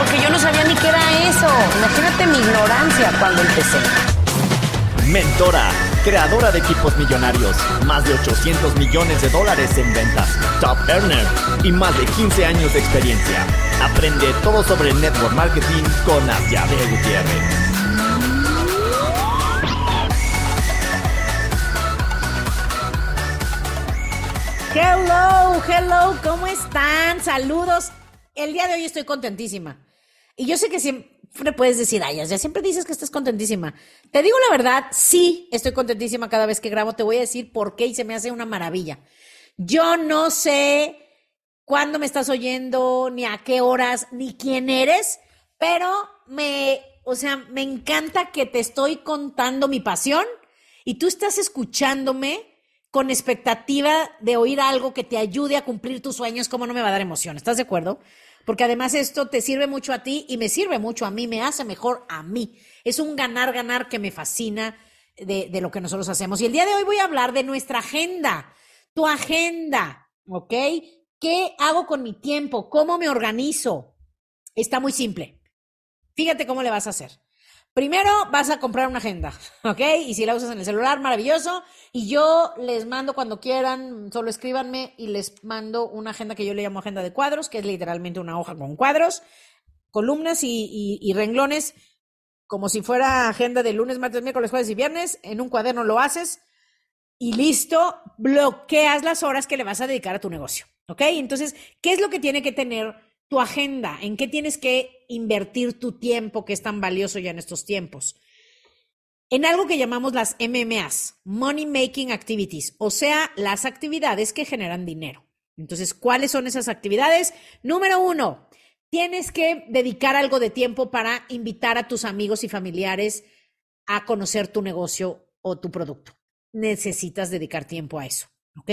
porque yo no sabía ni qué era eso. Imagínate mi ignorancia cuando empecé. Mentora, creadora de equipos millonarios, más de 800 millones de dólares en ventas, top earner y más de 15 años de experiencia. Aprende todo sobre network marketing con Asiade Gutiérrez. Hello, hello, ¿cómo están? Saludos. El día de hoy estoy contentísima. Y yo sé que siempre puedes decir, ay, ya siempre dices que estás contentísima. Te digo la verdad, sí, estoy contentísima cada vez que grabo. Te voy a decir por qué y se me hace una maravilla. Yo no sé cuándo me estás oyendo, ni a qué horas, ni quién eres, pero me, o sea, me encanta que te estoy contando mi pasión y tú estás escuchándome con expectativa de oír algo que te ayude a cumplir tus sueños, ¿cómo no me va a dar emoción? ¿Estás de acuerdo? Porque además esto te sirve mucho a ti y me sirve mucho a mí, me hace mejor a mí. Es un ganar-ganar que me fascina de, de, lo que nosotros hacemos. Y el día de hoy voy a hablar de nuestra agenda, tu agenda, ¿ok? ¿Qué hago con mi tiempo? ¿Cómo me organizo? Está muy simple. Fíjate cómo le vas a hacer. Primero vas a comprar una agenda, ¿ok? Y si la usas en el celular, maravilloso. Y yo les mando cuando quieran, solo escríbanme y les mando una agenda que yo le llamo agenda de cuadros, que es literalmente una hoja con cuadros, columnas y, y, y renglones, como si fuera agenda de lunes, martes, miércoles, jueves y viernes. En un cuaderno lo haces y listo, bloqueas las horas que le vas a dedicar a tu negocio, ¿ok? Entonces, ¿qué es lo que tiene que tener? tu agenda, en qué tienes que invertir tu tiempo que es tan valioso ya en estos tiempos. En algo que llamamos las MMAs, Money Making Activities, o sea, las actividades que generan dinero. Entonces, ¿cuáles son esas actividades? Número uno, tienes que dedicar algo de tiempo para invitar a tus amigos y familiares a conocer tu negocio o tu producto. Necesitas dedicar tiempo a eso, ¿ok?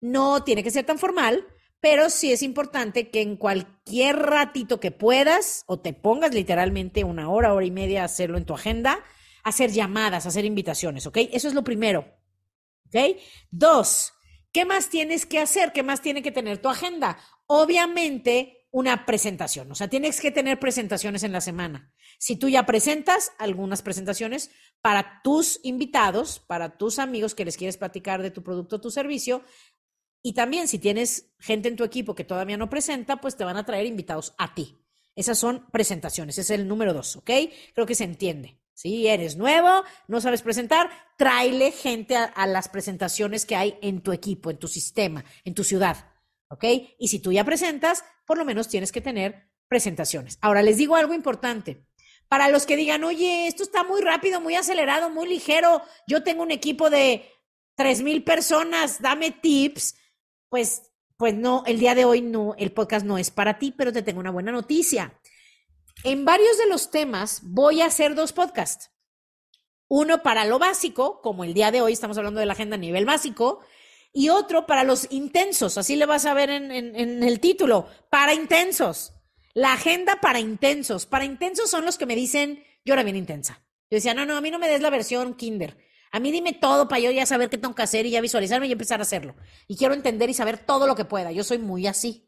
No tiene que ser tan formal, pero sí es importante que en cualquier ratito que puedas o te pongas literalmente una hora, hora y media a hacerlo en tu agenda, hacer llamadas, hacer invitaciones, ¿ok? Eso es lo primero, ¿ok? Dos, ¿qué más tienes que hacer? ¿Qué más tiene que tener tu agenda? Obviamente una presentación, o sea, tienes que tener presentaciones en la semana. Si tú ya presentas algunas presentaciones para tus invitados, para tus amigos que les quieres platicar de tu producto o tu servicio, y también si tienes gente en tu equipo que todavía no presenta, pues te van a traer invitados a ti. Esas son presentaciones, ese es el número dos, ¿ok? Creo que se entiende. Si eres nuevo, no sabes presentar, tráele gente a, las presentaciones que hay en tu equipo, en tu sistema, en tu ciudad, ¿ok? Y si tú ya presentas, por lo menos tienes que tener presentaciones. Ahora, les digo algo importante. Para los que digan, oye, esto está muy rápido, muy acelerado, muy ligero, yo tengo un equipo de tres mil personas, dame tips pues, pues no, el día de hoy no, el podcast no es para ti, pero te tengo una buena noticia. En varios de los temas voy a hacer dos podcasts. Uno para lo básico, como el día de hoy estamos hablando de la agenda a nivel básico, y otro para los intensos, así le vas a ver en, en, el título, para intensos. La agenda para intensos. Para intensos son los que me dicen, yo era bien intensa. Yo decía, no, no, a mí no me des la versión Kinder. A mí dime todo para yo ya saber qué tengo que hacer y ya visualizarme y empezar a hacerlo. Y quiero entender y saber todo lo que pueda. Yo soy muy así.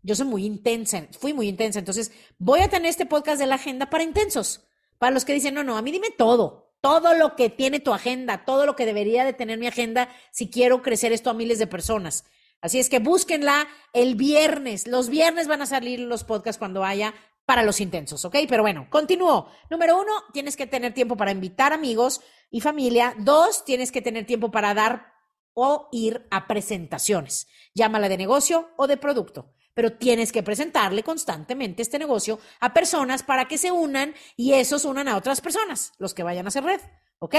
Yo soy muy intensa. Fui muy intensa. Entonces, voy a tener este podcast de la agenda para intensos. Para los que dicen, no, no, a mí dime todo. Todo lo que tiene tu agenda. Todo lo que debería de tener mi agenda si quiero crecer esto a miles de personas. Así es que búsquenla el viernes. Los viernes van a salir los podcasts cuando haya para los intensos, ¿ok? Pero bueno, continúo. Número uno, tienes que tener tiempo para invitar amigos y familia. Dos, tienes que tener tiempo para dar o ir a presentaciones, llámala de negocio o de producto, pero tienes que presentarle constantemente este negocio a personas para que se unan y esos unan a otras personas, los que vayan a hacer red, ¿ok?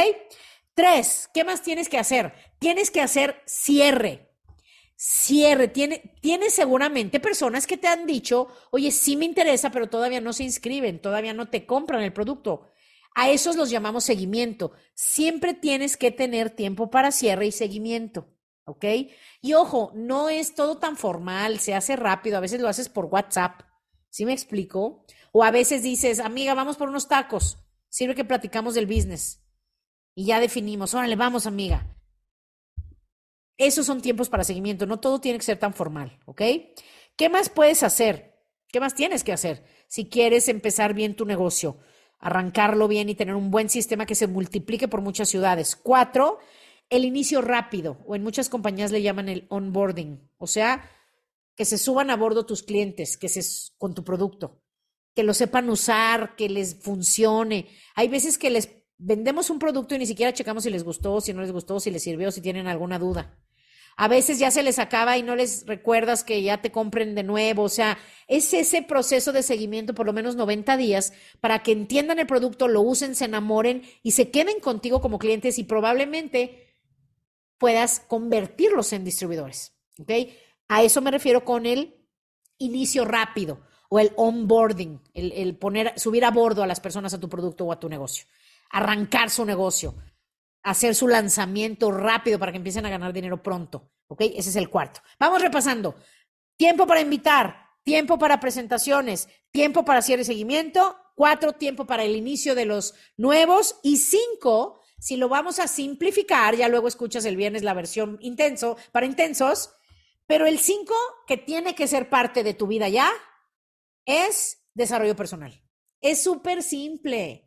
Tres, ¿qué más tienes que hacer? Tienes que hacer cierre. Cierre. Tiene, tiene seguramente personas que te han dicho, oye, sí me interesa, pero todavía no se inscriben, todavía no te compran el producto. A esos los llamamos seguimiento. Siempre tienes que tener tiempo para cierre y seguimiento. ¿Ok? Y ojo, no es todo tan formal, se hace rápido, a veces lo haces por WhatsApp. ¿Sí me explico? O a veces dices, amiga, vamos por unos tacos. Sirve que platicamos del business. Y ya definimos, órale, vamos, amiga. Esos son tiempos para seguimiento, no todo tiene que ser tan formal, ¿ok? ¿Qué más puedes hacer? ¿Qué más tienes que hacer si quieres empezar bien tu negocio? Arrancarlo bien y tener un buen sistema que se multiplique por muchas ciudades. Cuatro, el inicio rápido, o en muchas compañías le llaman el onboarding, o sea, que se suban a bordo tus clientes, que se con tu producto, que lo sepan usar, que les funcione. Hay veces que les vendemos un producto y ni siquiera checamos si les gustó, si no les gustó, si les sirvió, si tienen alguna duda. A veces ya se les acaba y no les recuerdas que ya te compren de nuevo. O sea, es ese proceso de seguimiento por lo menos 90 días para que entiendan el producto, lo usen, se enamoren y se queden contigo como clientes y probablemente puedas convertirlos en distribuidores. ¿Ok? A eso me refiero con el inicio rápido o el onboarding, el, el poner, subir a bordo a las personas a tu producto o a tu negocio, arrancar su negocio hacer su lanzamiento rápido para que empiecen a ganar dinero pronto. ¿Ok? Ese es el cuarto. Vamos repasando. Tiempo para invitar, tiempo para presentaciones, tiempo para cierre y seguimiento, cuatro, tiempo para el inicio de los nuevos y cinco, si lo vamos a simplificar, ya luego escuchas el viernes la versión intenso para intensos, pero el cinco que tiene que ser parte de tu vida ya es desarrollo personal. Es súper simple.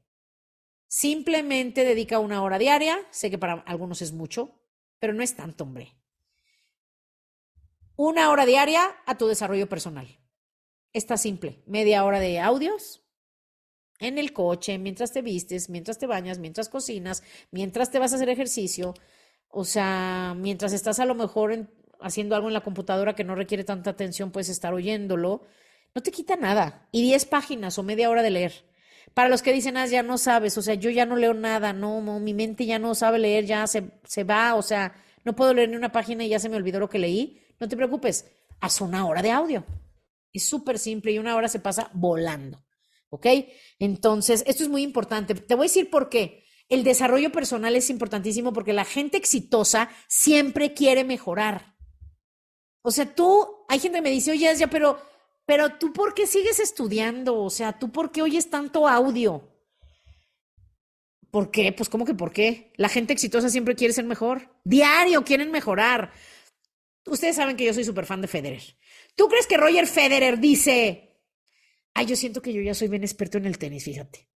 Simplemente dedica una hora diaria. Sé que para algunos es mucho, pero no es tanto, hombre. Una hora diaria a tu desarrollo personal. Está simple. Media hora de audios en el coche, mientras te vistes, mientras te bañas, mientras cocinas, mientras te vas a hacer ejercicio. O sea, mientras estás a lo mejor haciendo algo en la computadora que no requiere tanta atención, puedes estar oyéndolo. No te quita nada. Y 10 páginas o media hora de leer. Para los que dicen, ah, ya no sabes, o sea, yo ya no leo nada, no, mi mente ya no sabe leer, ya se, se va, o sea, no puedo leer ni una página y ya se me olvidó lo que leí. No te preocupes, haz una hora de audio. Es súper simple y una hora se pasa volando. ¿Ok? Entonces, esto es muy importante. Te voy a decir por qué. El desarrollo personal es importantísimo porque la gente exitosa siempre quiere mejorar. O sea, tú, hay gente que me dice, oye, ya, pero pero tú, ¿por qué sigues estudiando? O sea, ¿tú por qué oyes tanto audio? ¿Por qué? Pues, ¿cómo que por qué? La gente exitosa siempre quiere ser mejor. Diario quieren mejorar. Ustedes saben que yo soy súper fan de Federer. ¿Tú crees que Roger Federer dice, ay, yo siento que yo ya soy bien experto en el tenis, fíjate?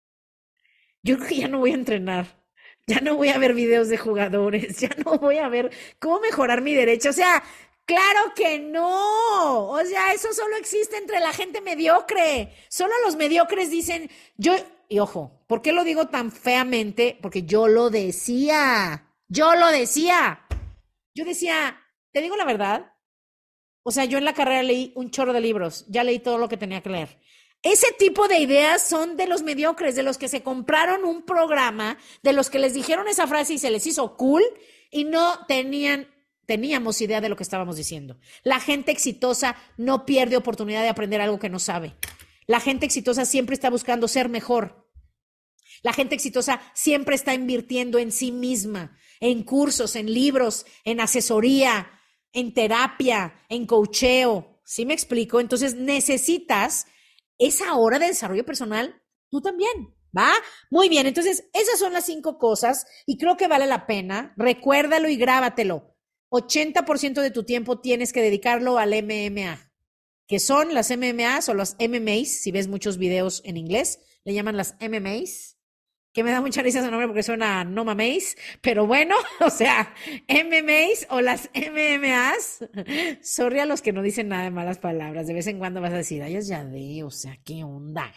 Yo creo que ya no voy a entrenar. Ya no voy a ver videos de jugadores, ya no voy a ver cómo mejorar mi derecho. O sea, Claro que no. O sea, eso solo existe entre la gente mediocre. Solo los mediocres dicen, yo, y ojo, ¿por qué lo digo tan feamente? Porque yo lo decía. Yo lo decía. Yo decía, te digo la verdad. O sea, yo en la carrera leí un chorro de libros. Ya leí todo lo que tenía que leer. Ese tipo de ideas son de los mediocres, de los que se compraron un programa, de los que les dijeron esa frase y se les hizo cool y no tenían teníamos idea de lo que estábamos diciendo. La gente exitosa no pierde oportunidad de aprender algo que no sabe. La gente exitosa siempre está buscando ser mejor. La gente exitosa siempre está invirtiendo en sí misma, en cursos, en libros, en asesoría, en terapia, en cocheo. ¿Sí me explico? Entonces necesitas esa hora de desarrollo personal tú también. ¿Va? Muy bien, entonces esas son las cinco cosas y creo que vale la pena. Recuérdalo y grábatelo. 80% de tu tiempo tienes que dedicarlo al MMA, que son las MMAs o las MMAs, si ves muchos videos en inglés, le llaman las MMAs, que me da mucha risa ese nombre porque suena no maméis, pero bueno, o sea, MMAs o las MMAs, sorry a los que no dicen nada de malas palabras, de vez en cuando vas a decir, ay, ya de, o sea, qué onda.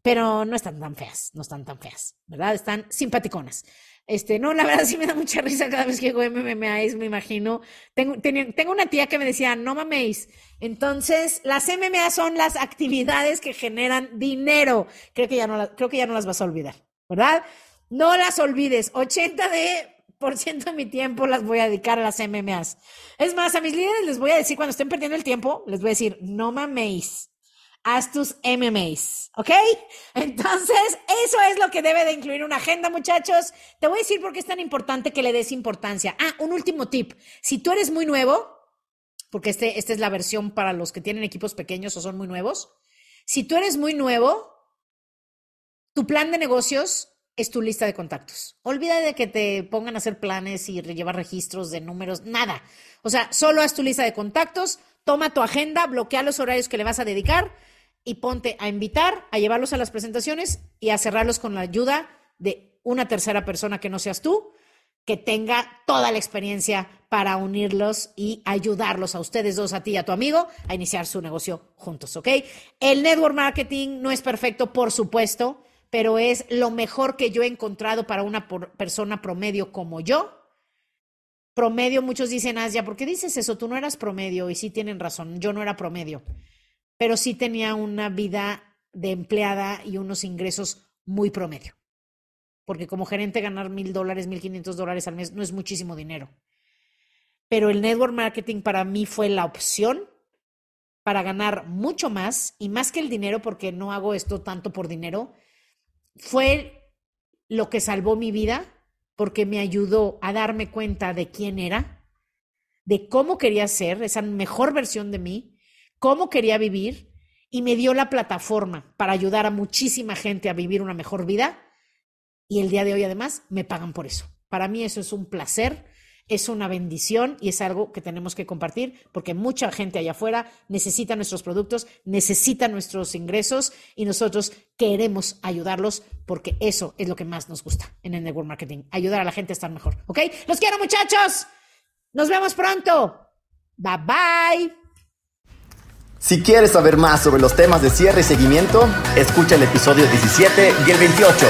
Pero no están tan feas, no están tan feas, ¿verdad? Están simpaticonas. Este, no, la verdad sí me da mucha risa cada vez que hago MMA, me imagino. Tengo, tengo una tía que me decía, no maméis. Entonces, las MMA son las actividades que generan dinero. Creo que ya no, creo que ya no las vas a olvidar, ¿verdad? No las olvides. 80 de 90% de mi tiempo las voy a dedicar a las MMAs. Es más, a mis líderes les voy a decir cuando estén perdiendo el tiempo, les voy a decir, no maméis, haz tus MMAs, ¿ok? Entonces, eso es lo que debe de incluir una agenda, muchachos. Te voy a decir por qué es tan importante que le des importancia. Ah, un último tip. Si tú eres muy nuevo, porque este, esta es la versión para los que tienen equipos pequeños o son muy nuevos, si tú eres muy nuevo, tu plan de negocios es tu lista de contactos. Olvida de que te pongan a hacer planes y llevar registros de números, nada. O sea, solo haz tu lista de contactos, toma tu agenda, bloquea los horarios que le vas a dedicar y ponte a invitar, a llevarlos a las presentaciones y a cerrarlos con la ayuda de una tercera persona que no seas tú, que tenga toda la experiencia para unirlos y ayudarlos a ustedes dos, a ti y a tu amigo, a iniciar su negocio juntos, ¿ok? El network marketing no es perfecto, por supuesto pero es lo mejor que yo he encontrado para una persona promedio como yo. Promedio, muchos dicen, Asia, ¿por qué dices eso? Tú no eras promedio y sí tienen razón, yo no era promedio, pero sí tenía una vida de empleada y unos ingresos muy promedio. Porque como gerente ganar mil dólares, mil quinientos dólares al mes no es muchísimo dinero. Pero el network marketing para mí fue la opción para ganar mucho más y más que el dinero, porque no hago esto tanto por dinero, fue lo que salvó mi vida porque me ayudó a darme cuenta de quién era, de cómo quería ser, esa mejor versión de mí, cómo quería vivir y me dio la plataforma para ayudar a muchísima gente a vivir una mejor vida y el día de hoy además me pagan por eso. Para mí eso es un placer es una bendición y es algo que tenemos que compartir porque mucha gente allá afuera necesita nuestros productos, necesita nuestros ingresos y nosotros queremos ayudarlos porque eso es lo que más nos gusta en el network marketing, ayudar a la gente a estar mejor. ¿Ok? Los quiero muchachos. Nos vemos pronto. Bye bye. Si quieres saber más sobre los temas de cierre y seguimiento, escucha el episodio 17 y el 28